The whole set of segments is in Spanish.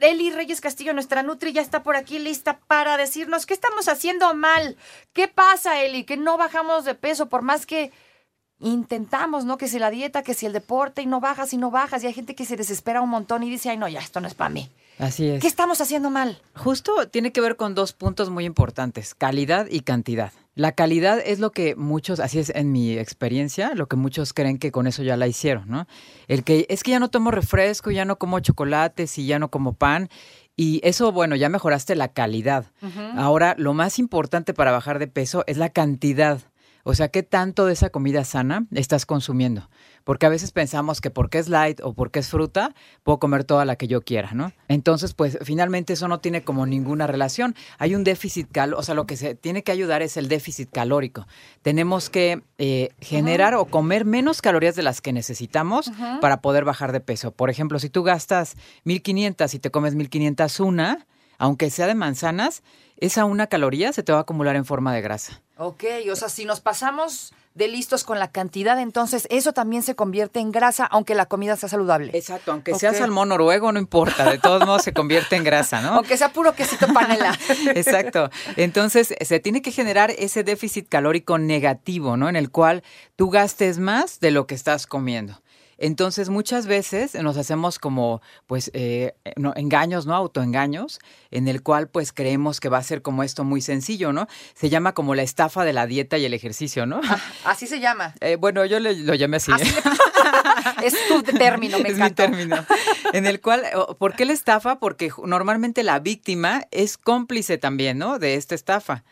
Eli Reyes Castillo, nuestra Nutri, ya está por aquí lista para decirnos qué estamos haciendo mal. ¿Qué pasa, Eli? Que no bajamos de peso por más que intentamos, ¿no? Que si la dieta, que si el deporte y no bajas y no bajas. Y hay gente que se desespera un montón y dice, ay, no, ya, esto no es para mí. Así es. ¿Qué estamos haciendo mal? Justo tiene que ver con dos puntos muy importantes, calidad y cantidad. La calidad es lo que muchos, así es en mi experiencia, lo que muchos creen que con eso ya la hicieron, ¿no? El que es que ya no tomo refresco, ya no como chocolates y ya no como pan. Y eso, bueno, ya mejoraste la calidad. Ahora, lo más importante para bajar de peso es la cantidad. O sea, ¿qué tanto de esa comida sana estás consumiendo? Porque a veces pensamos que porque es light o porque es fruta, puedo comer toda la que yo quiera, ¿no? Entonces, pues finalmente eso no tiene como ninguna relación. Hay un déficit cal, o sea, lo que se tiene que ayudar es el déficit calórico. Tenemos que eh, generar o comer menos calorías de las que necesitamos para poder bajar de peso. Por ejemplo, si tú gastas 1500 y te comes 1500 una, aunque sea de manzanas, esa una caloría se te va a acumular en forma de grasa. Ok, o sea, si nos pasamos de listos con la cantidad, entonces eso también se convierte en grasa, aunque la comida sea saludable. Exacto, aunque sea salmón noruego, no importa, de todos modos se convierte en grasa, ¿no? Aunque sea puro quesito panela. Exacto. Entonces, se tiene que generar ese déficit calórico negativo, ¿no? En el cual tú gastes más de lo que estás comiendo. Entonces, muchas veces nos hacemos como, pues, eh, no, engaños, ¿no? Autoengaños, en el cual, pues, creemos que va a ser como esto muy sencillo, ¿no? Se llama como la estafa de la dieta y el ejercicio, ¿no? Ah, así se llama. Eh, bueno, yo le, lo llamé así. así es tu término, me es encantó. mi término. En el cual, ¿por qué la estafa? Porque normalmente la víctima es cómplice también, ¿no? De esta estafa.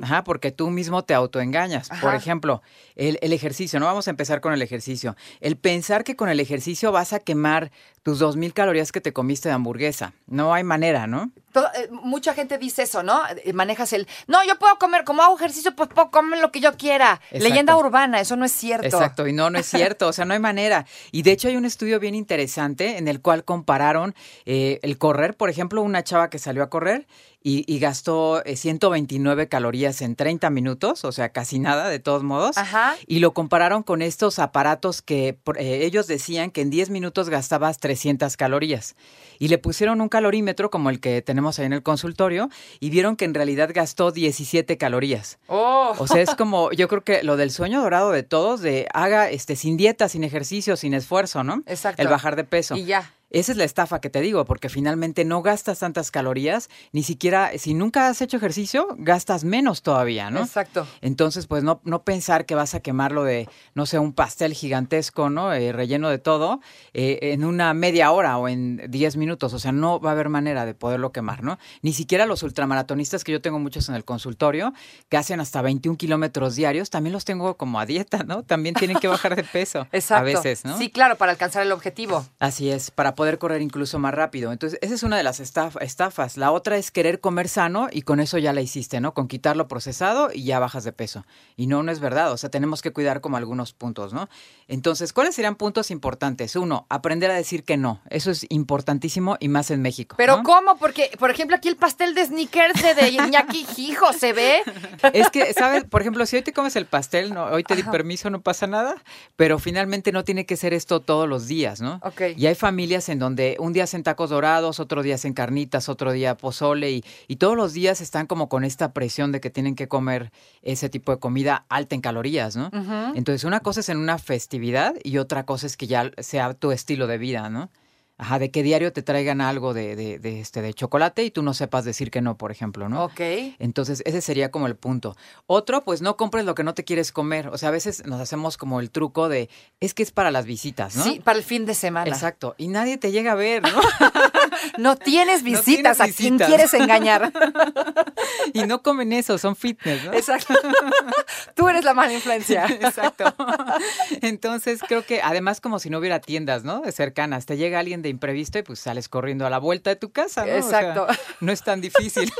Ajá, porque tú mismo te autoengañas. Por Ajá. ejemplo, el, el ejercicio, ¿no? Vamos a empezar con el ejercicio. El pensar que con el ejercicio vas a quemar tus 2.000 calorías que te comiste de hamburguesa. No hay manera, ¿no? Todo- eh, mucha gente dice eso, ¿no? Eh, Manejas el, no, yo puedo comer, como hago ejercicio, pues puedo comer lo que yo quiera. Exacto. Leyenda urbana, eso no es cierto. Exacto, y no, no es cierto, o sea, no hay manera. Y de hecho hay un estudio bien interesante en el cual compararon eh, el correr, por ejemplo, una chava que salió a correr y, y gastó eh, 129 calorías en 30 minutos, o sea, casi nada, de todos modos. Ajá. Y lo compararon con estos aparatos que eh, ellos decían que en 10 minutos gastabas 300 calorías. Y le pusieron un calorímetro como el que tenemos ahí en el consultorio y vieron que en realidad gastó 17 calorías. Oh. O sea, es como, yo creo que lo del sueño dorado de todos, de haga este sin dieta, sin ejercicio, sin esfuerzo, ¿no? Exacto. El bajar de peso. Y ya. Esa es la estafa que te digo, porque finalmente no gastas tantas calorías, ni siquiera, si nunca has hecho ejercicio, gastas menos todavía, ¿no? Exacto. Entonces, pues no, no pensar que vas a quemarlo de, no sé, un pastel gigantesco, ¿no? Eh, relleno de todo, eh, en una media hora o en 10 minutos. O sea, no va a haber manera de poderlo quemar, ¿no? Ni siquiera los ultramaratonistas, que yo tengo muchos en el consultorio, que hacen hasta 21 kilómetros diarios, también los tengo como a dieta, ¿no? También tienen que bajar de peso. Exacto. A veces, ¿no? Sí, claro, para alcanzar el objetivo. Así es, para poder correr incluso más rápido. Entonces, esa es una de las estaf- estafas. La otra es querer comer sano y con eso ya la hiciste, ¿no? Con quitar lo procesado y ya bajas de peso. Y no, no es verdad. O sea, tenemos que cuidar como algunos puntos, ¿no? Entonces, ¿cuáles serían puntos importantes? Uno, aprender a decir que no. Eso es importantísimo y más en México. Pero ¿no? ¿cómo? Porque, por ejemplo, aquí el pastel de sneakers de, de Iñaki Hijo se ve. Es que, ¿sabes? Por ejemplo, si hoy te comes el pastel, no, hoy te di permiso, no pasa nada, pero finalmente no tiene que ser esto todos los días, ¿no? Ok. Y hay familias en donde un día hacen tacos dorados, otro día hacen carnitas, otro día pozole y, y todos los días están como con esta presión de que tienen que comer ese tipo de comida alta en calorías, ¿no? Entonces, una cosa es en una festividad y otra cosa es que ya sea tu estilo de vida, ¿no? Ajá, de que diario te traigan algo de, de, de, este, de chocolate y tú no sepas decir que no, por ejemplo, ¿no? Ok. Entonces, ese sería como el punto. Otro, pues no compres lo que no te quieres comer. O sea, a veces nos hacemos como el truco de, es que es para las visitas, ¿no? Sí, para el fin de semana. Exacto. Y nadie te llega a ver, ¿no? No tienes No visitas, tienes a quien quieres engañar. Y no comen eso, son fitness, ¿no? Exacto. Tú eres la mala influencia. Exacto. Entonces creo que además como si no hubiera tiendas, ¿no? De cercanas, te llega alguien de imprevisto y pues sales corriendo a la vuelta de tu casa, ¿no? O sea, Exacto. no es tan difícil.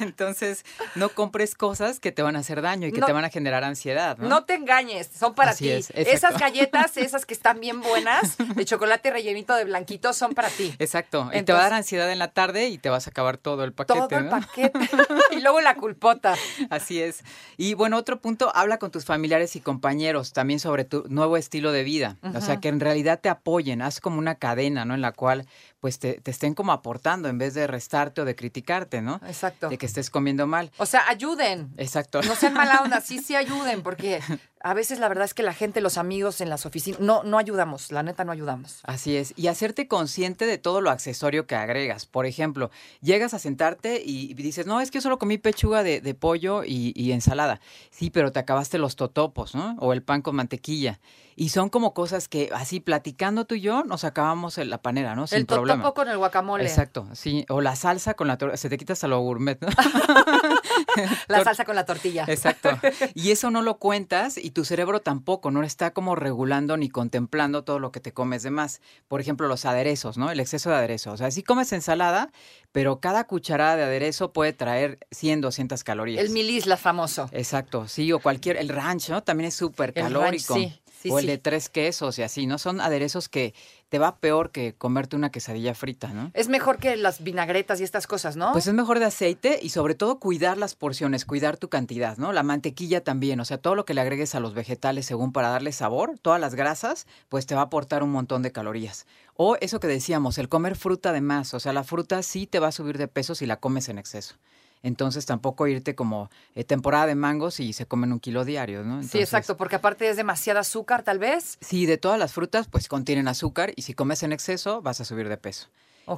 Entonces no compres cosas que te van a hacer daño y que No- te van a generar ansiedad, ¿no? No te engañes, son para Así ti. es. Esas galletas, esas que están bien buenas, de chocolate rellenito de blanquito, son para ti. Exacto. Y te va a dar ansiedad en la tarde y te vas a acabar todo el paquete, Todo el ¿no? paquete. y luego la culpota. Así es. Y bueno, otro punto, habla con tus familiares y compañeros también sobre tu nuevo estilo de vida. O sea, que en realidad te apoyen, haz como una cadena, ¿no? En la cual pues te, te estén como aportando en vez de restarte o de criticarte, ¿no? Exacto. De que estés comiendo mal. O sea, ayuden. Exacto. No sean mala onda, sí, sí ayuden, porque a veces la verdad es que la gente, los amigos en las oficinas, no, no ayudamos, la neta no ayudamos. Así es, y hacerte consciente de todo lo accesorio que agregas. Por ejemplo, llegas a sentarte y dices, no, es que yo solo comí pechuga de, de pollo y, y ensalada. Sí, pero te acabaste los totopos, ¿no? O el pan con mantequilla. Y son como cosas que así platicando tú y yo nos acabamos en la panera, ¿no? Sin el problema. Totopo con el guacamole. Exacto, sí. O la salsa con la tortilla. Se te quita hasta lo gourmet, ¿no? La salsa con la tortilla. Exacto. Y eso no lo cuentas y tu cerebro tampoco, no está como regulando ni contemplando todo lo que te comes de más. Por ejemplo, los aderezos, ¿no? El exceso de aderezo. O sea, sí comes ensalada, pero cada cucharada de aderezo puede traer 100, 200 calorías. El milisla famoso. Exacto, sí, o cualquier, el ranch, ¿no? También es súper calórico. sí, sí, o el sí. de tres quesos y así, ¿no? Son aderezos que te va peor que comerte una quesadilla frita, ¿no? Es mejor que las vinagretas y estas cosas, ¿no? Pues es mejor de aceite y sobre todo cuidar las porciones, cuidar tu cantidad, ¿no? La mantequilla también, o sea, todo lo que le agregues a los vegetales según para darle sabor, todas las grasas, pues te va a aportar un montón de calorías. O eso que decíamos, el comer fruta de más, o sea, la fruta sí te va a subir de peso si la comes en exceso. Entonces tampoco irte como eh, temporada de mangos y se comen un kilo diario, ¿no? sí, exacto, porque aparte es demasiada azúcar, tal vez. Sí, de todas las frutas, pues contienen azúcar y si comes en exceso vas a subir de peso.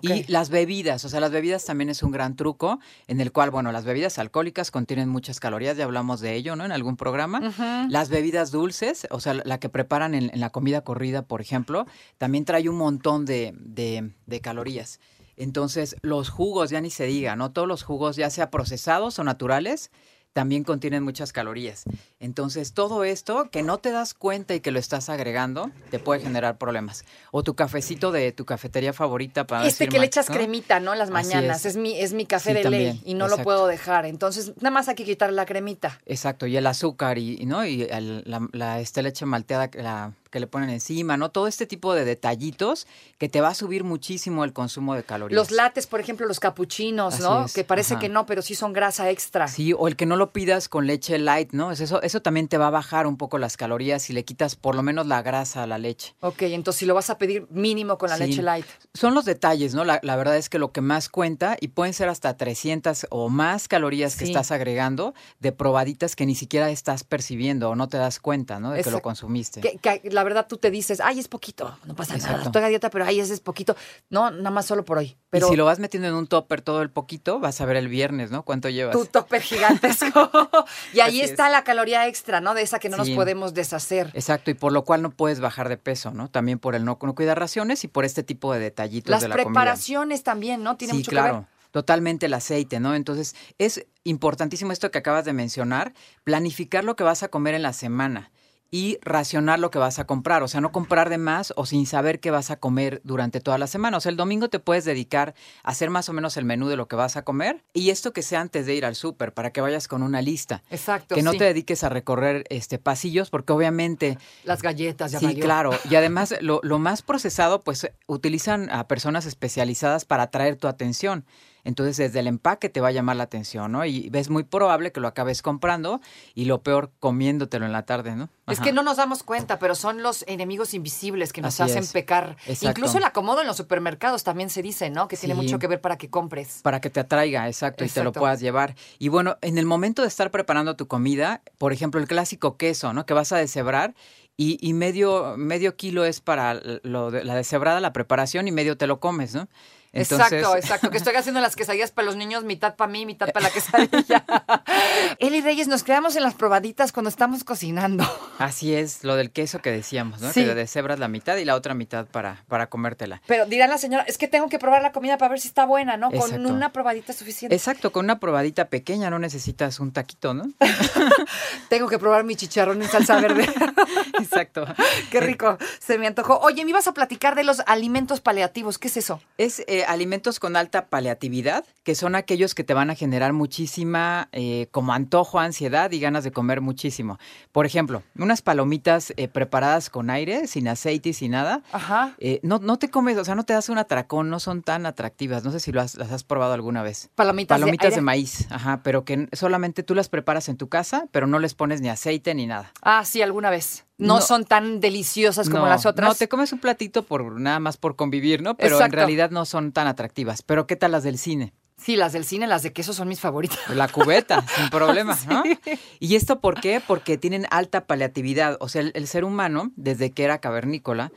Y las bebidas, o sea, las bebidas también es un gran truco en el cual, bueno, las bebidas alcohólicas contienen muchas calorías, ya hablamos de ello, ¿no? En algún programa. Las bebidas dulces, o sea, la que preparan en, en la comida corrida, por ejemplo, también trae un montón de, de- de calorías. Entonces, los jugos, ya ni se diga, ¿no? Todos los jugos, ya sea procesados o naturales, también contienen muchas calorías. Entonces, todo esto que no te das cuenta y que lo estás agregando, te puede generar problemas. O tu cafecito de tu cafetería favorita para Este que le echas ¿no? cremita, ¿no? Las mañanas. es. Es. mi, es mi café Sí, de ley y no lo puedo dejar. Entonces, nada más hay que quitarle la cremita. Exacto, y el azúcar y, ¿no? y el- la, la- esta leche malteada que, la- que le ponen encima, ¿no? Todo este tipo de detallitos que te va a subir muchísimo el consumo de calorías. Los lates, por ejemplo, los capuchinos, Así ¿no? es, Que parece ajá. que no, pero sí son grasa extra. Sí, o el que no lo pidas con leche light, ¿no? Es Eso, eso también te va a bajar un poco las calorías si le quitas por lo menos la grasa a la leche. Ok, entonces si lo vas a pedir mínimo con la Sí. leche light. Son los detalles, ¿no? La, la verdad es que lo que más cuenta, y pueden ser hasta 300 o más calorías que Sí. estás agregando de probaditas que ni siquiera estás percibiendo o no te das cuenta, ¿no? De que lo consumiste. Que, que la verdad tú te dices, ay, es poquito, no pasa nada. Exacto. Estoy a dieta, pero ay, ese es poquito. No, nada más solo por hoy. Pero y si lo vas metiendo en un topper todo el poquito, vas a ver el viernes, ¿no? ¿Cuánto llevas? tu topper gigantesco. y ahí está es. la caloría extra, ¿no? De esa que no nos podemos deshacer. Exacto, y por lo cual no puedes bajar de peso, ¿no? También por el no, no cuidar raciones y por este tipo de detallitos Las de la comida. preparaciones también, ¿no? Tiene sí, mucho claro. que ver. Totalmente el aceite, ¿no? Entonces, es importantísimo esto que acabas de mencionar, planificar lo que vas a comer en la semana y racionar lo que vas a comprar, o sea, no comprar de más o sin saber qué vas a comer durante toda la semana. O sea, el domingo te puedes dedicar a hacer más o menos el menú de lo que vas a comer y esto que sea antes de ir al súper, para que vayas con una lista. Exacto. Que no sí. te dediques a recorrer este pasillos, porque obviamente Las galletas, ya Sí, valió. claro. Y además, lo, lo más procesado, pues utilizan a personas especializadas para atraer tu atención. Entonces, desde el empaque te va a llamar la atención, ¿no? Y es muy probable que lo acabes comprando y lo peor, comiéndotelo en la tarde, ¿no? Es que no nos damos cuenta, pero son los enemigos invisibles que nos Así hacen es. pecar. Exacto. Incluso el acomodo en los supermercados también se dice, ¿no? Que tiene mucho que ver para que compres. Para que te atraiga, exacto, y te lo Exacto. puedas llevar. Y bueno, en el momento de estar preparando tu comida, por ejemplo, el clásico queso, ¿no? Que vas a deshebrar y, y medio, medio kilo es para lo de- la deshebrada, la preparación, y medio te lo comes, ¿no? Exacto, exacto. Que estoy haciendo las quesadillas para los niños, mitad para mí, mitad para la quesadilla. Eli Reyes, nos quedamos en las probaditas cuando estamos cocinando. Así es, lo del queso que decíamos, ¿no? Sí. Que deshebras la mitad y la otra mitad para, para comértela. Pero dirá la señora, es que tengo que probar la comida para ver si está buena, ¿no? Con una probadita es suficiente. Exacto, con una probadita pequeña no necesitas un taquito, ¿no? Tengo que probar mi chicharrón en salsa verde. Exacto. Qué rico, se me antojó. Oye, me ibas a platicar de los alimentos paliativos. ¿Qué es eso? Es eh, alimentos con alta paliatividad, que son aquellos que te van a generar muchísima, eh, como antojo, ansiedad y ganas de comer muchísimo. Por ejemplo, unas palomitas eh, preparadas con aire, sin aceite y sin nada. Ajá. eh, no, no te comes, o sea, no te das un atracón, no son tan atractivas. No sé si lo has- las has probado alguna vez. Palomitas, Palomitas de, maíz, ajá, pero que solamente tú las preparas en tu casa, pero no les pones ni aceite ni nada. Ah, sí, alguna vez. No, No. son tan deliciosas como no, las otras. No, te comes un platito por nada más por convivir, ¿no? Pero Exacto. en realidad no son tan atractivas. Pero ¿qué tal las del cine? Sí, las del cine, las de queso son mis favoritas. La cubeta, sin problema, ¿no? ¿Y esto por qué? Porque tienen alta paliatividad. O sea, el, el ser humano, desde que era cavernícola,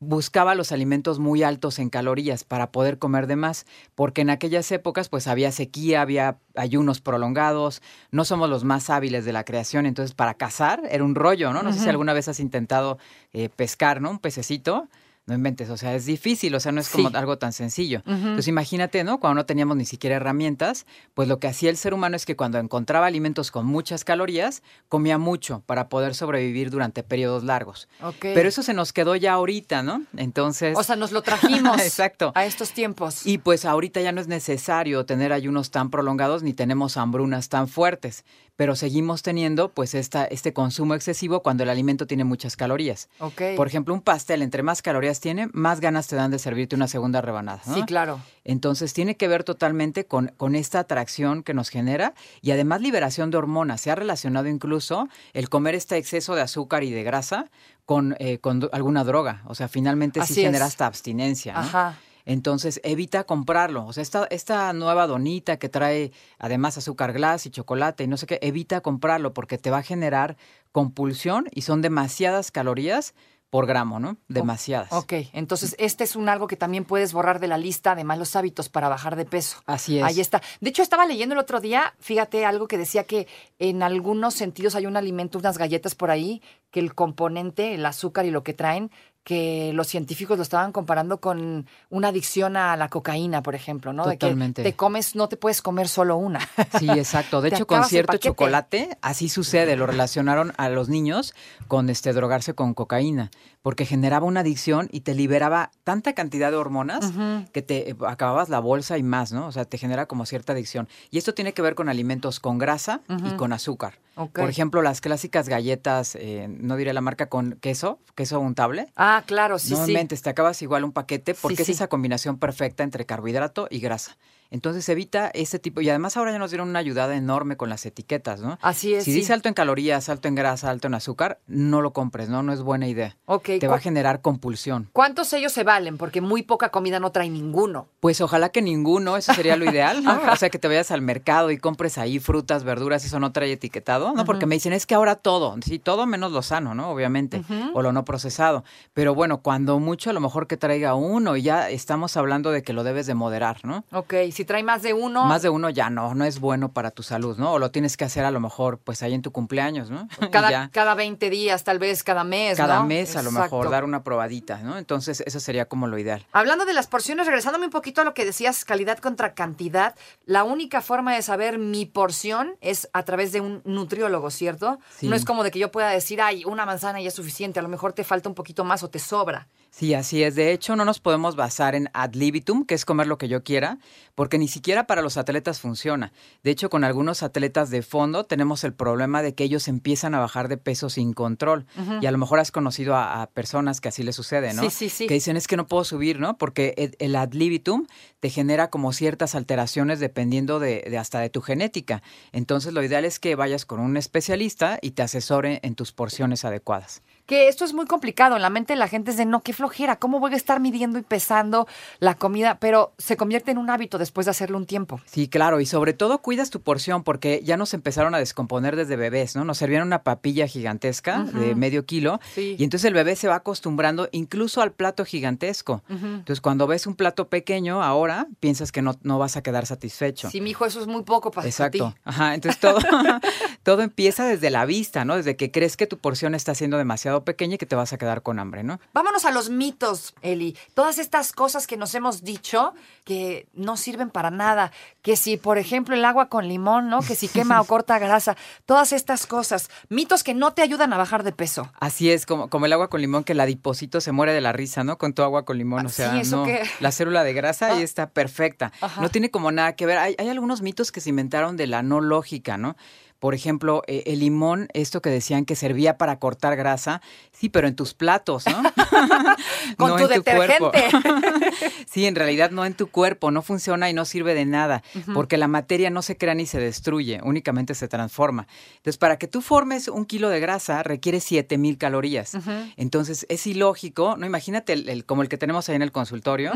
buscaba los alimentos muy altos en calorías para poder comer de más, porque en aquellas épocas pues había sequía, había ayunos prolongados, no somos los más hábiles de la creación, entonces para cazar era un rollo, ¿no? No sé si alguna vez has intentado eh, pescar, ¿no? Un pececito. No inventes, o sea, es difícil, o sea, no es como Sí. algo tan sencillo. Entonces imagínate, ¿no? Cuando no teníamos ni siquiera herramientas, pues lo que hacía el ser humano es que cuando encontraba alimentos con muchas calorías, comía mucho para poder sobrevivir durante periodos largos. Ok. Pero eso se nos quedó ya ahorita, ¿no? Entonces... O sea, nos lo trajimos Exacto. a estos tiempos. Y pues ahorita ya no es necesario tener ayunos tan prolongados ni tenemos hambrunas tan fuertes, pero seguimos teniendo pues esta, este consumo excesivo cuando el alimento tiene muchas calorías. ok. Por ejemplo, un pastel, entre más calorías tiene, más ganas te dan de servirte una segunda rebanada. ¿no? Sí, claro. Entonces tiene que ver totalmente con, con esta atracción que nos genera y además liberación de hormonas. Se ha relacionado incluso el comer este exceso de azúcar y de grasa con, eh, con alguna droga. O sea, finalmente Así sí genera hasta abstinencia. ¿no? Ajá. Entonces evita comprarlo. O sea, esta, esta nueva donita que trae además azúcar glass y chocolate y no sé qué, evita comprarlo porque te va a generar compulsión y son demasiadas calorías por gramo, ¿no? Demasiadas. Ok, entonces este es un algo que también puedes borrar de la lista de malos hábitos para bajar de peso. Así es. Ahí está. De hecho, estaba leyendo el otro día, fíjate, algo que decía que en algunos sentidos hay un alimento, unas galletas por ahí, que el componente, el azúcar y lo que traen, que los científicos lo estaban comparando con una adicción a la cocaína, por ejemplo, ¿no? Totalmente. De que te comes, no te puedes comer solo una. Sí, exacto. De hecho, con cierto chocolate, así sucede. Lo relacionaron a los niños con este drogarse con cocaína, porque generaba una adicción y te liberaba tanta cantidad de hormonas que te eh, acababas la bolsa y más, ¿no? O sea, te genera como cierta adicción. Y esto tiene que ver con alimentos con grasa y con azúcar. Por ejemplo, las clásicas galletas, eh, no diré la marca, con queso, queso untable. Ah, claro, sí, no sí. inventes, te acabas igual un paquete porque Sí, es sí. esa combinación perfecta entre carbohidrato y grasa. Entonces evita ese tipo, y además ahora ya nos dieron una ayudada enorme con las etiquetas, ¿no? Así es, Si sí. dice alto en calorías, alto en grasa, alto en azúcar, no lo compres, ¿no? No es buena idea. Ok, Te va a generar compulsión. ¿Cuántos sellos se valen? Porque muy poca comida no trae ninguno. Pues ojalá que ninguno, eso sería lo ideal, ¿no? O sea, que te vayas al mercado y compres ahí frutas, verduras, eso no trae etiquetado, ¿no? Porque me dicen, es que ahora todo, sí, todo menos lo sano, ¿no? Obviamente, o lo no procesado. Pero bueno, cuando mucho, a lo mejor que traiga uno y ya estamos hablando de que lo debes de moderar, ¿no? Ok, si trae más de uno. Más de uno ya no, no es bueno para tu salud, ¿no? O lo tienes que hacer a lo mejor, pues ahí en tu cumpleaños, ¿no? Cada, cada 20 días, tal vez cada mes. Cada ¿no? mes a lo mejor dar una probadita, ¿no? Entonces eso sería como lo ideal. Hablando de las porciones, regresándome un poquito a lo que decías, calidad contra cantidad, la única forma de saber mi porción es a través de un nutriólogo, ¿cierto? Sí. No es como de que yo pueda decir, ay, una manzana ya es suficiente, a lo mejor te falta un poquito más o te sobra. Sí, así es. De hecho, no nos podemos basar en ad libitum, que es comer lo que yo quiera, porque ni siquiera para los atletas funciona. De hecho, con algunos atletas de fondo tenemos el problema de que ellos empiezan a bajar de peso sin control. Y a lo mejor has conocido a, a personas que así les sucede, ¿no? Sí, sí, sí. Que dicen es que no puedo subir, ¿no? Porque el, el ad libitum te genera como ciertas alteraciones dependiendo de, de hasta de tu genética. Entonces, lo ideal es que vayas con un especialista y te asesore en tus porciones adecuadas. Que esto es muy complicado. En la mente de la gente es de no, qué flojera, ¿cómo voy a estar midiendo y pesando la comida? Pero se convierte en un hábito después de hacerlo un tiempo. Sí, claro, y sobre todo cuidas tu porción porque ya nos empezaron a descomponer desde bebés, ¿no? Nos servían una papilla gigantesca de medio kilo Sí. y entonces el bebé se va acostumbrando incluso al plato gigantesco. Entonces cuando ves un plato pequeño ahora, piensas que no, no vas a quedar satisfecho. Sí, mi hijo, eso es muy poco para Exacto. ti. Ajá. Entonces todo, todo empieza desde la vista, ¿no? Desde que crees que tu porción está siendo demasiado pequeña y que te vas a quedar con hambre, ¿no? Vámonos a los mitos, Eli. Todas estas cosas que nos hemos dicho que no sirven para nada. Que si, por ejemplo, el agua con limón, ¿no? Que si quema o corta grasa. Todas estas cosas. Mitos que no te ayudan a bajar de peso. Así es, como, como el agua con limón, que el adiposito se muere de la risa, ¿no? Con tu agua con limón. O Ah, sea, sí, ¿eso no. La célula de grasa ahí Ah. está perfecta. Ajá. No tiene como nada que ver. Hay, hay algunos mitos que se inventaron de la no lógica, ¿no? Por ejemplo, eh, el limón, esto que decían que servía para cortar grasa, sí, pero en tus platos, ¿no? Con No tu en cuerpo. detergente. Sí, en realidad no en tu cuerpo, no funciona y no sirve de nada, porque la materia no se crea ni se destruye, únicamente se transforma. Entonces, para que tú formes un kilo de grasa requiere 7000 calorías. Entonces, es ilógico, ¿no? Imagínate el, el- como el que tenemos ahí en el consultorio,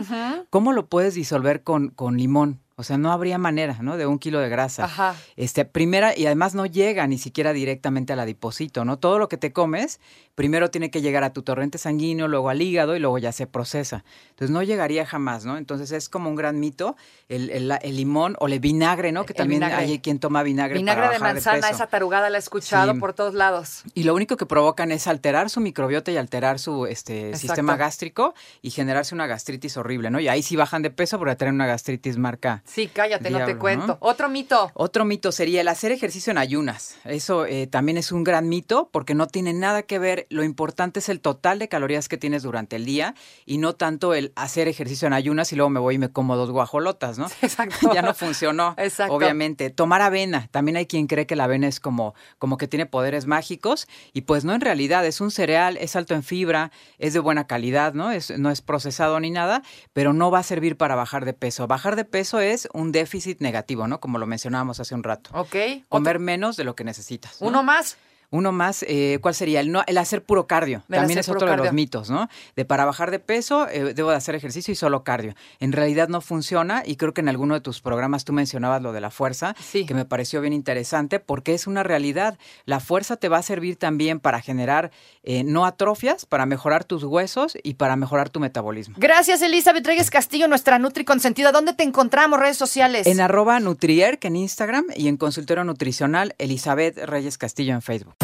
¿cómo lo puedes disolver con, con limón? O sea, no habría manera, ¿no? De un kilo de grasa. Ajá. Este, primera, y además no llega ni siquiera directamente al adiposito, ¿no? Todo lo que te comes, primero tiene que llegar a tu torrente sanguíneo, luego al hígado y luego ya se procesa. Entonces no llegaría jamás, ¿no? Entonces es como un gran mito el, el- el limón o el vinagre, ¿no? Que El también vinagre. hay quien toma vinagre, Vinagre para de bajar manzana, peso. esa tarugada la he escuchado Sí. por todos lados. Y lo único que provocan es alterar su microbiota y alterar su este, Exacto. sistema gástrico y generarse una gastritis horrible, ¿no? Y ahí sí bajan de peso porque traen una gastritis marca Sí, cállate, no te Diablo, cuento. ¿no? Otro mito. otro mito sería el hacer ejercicio en ayunas. Eso eh, también es un gran mito porque no tiene nada que ver. Lo importante es el total de calorías que tienes durante el día y no tanto el hacer ejercicio en ayunas y luego me voy y me como dos guajolotas, ¿no? Exacto. ya no funcionó. Exacto. Obviamente. Tomar avena. También hay quien cree que la avena es como, como que tiene poderes mágicos y pues no en realidad. Es un cereal, es alto en fibra, es de buena calidad, ¿no? Es, no es procesado ni nada, pero no va a servir para bajar de peso. Bajar de peso es un déficit negativo, ¿no? Como lo mencionábamos hace un rato. Ok. Comer menos de lo que necesitas. ¿no? Uno más. Uno más, eh, ¿cuál sería? El, no, el hacer puro cardio. El También es otro de los mitos, ¿no? De para bajar de peso eh, debo de hacer ejercicio y solo cardio. En realidad no funciona y creo que en alguno de tus programas tú mencionabas lo de la fuerza, Sí. que me pareció bien interesante porque es una realidad. La fuerza te va a servir también para generar eh, no atrofias, para mejorar tus huesos y para mejorar tu metabolismo. Gracias, Elizabeth Reyes Castillo, nuestra Nutri Consentida. ¿Dónde te encontramos? Redes sociales. En arroba Nutrierc en Instagram y en consultorio nutricional Elizabeth Reyes Castillo en Facebook.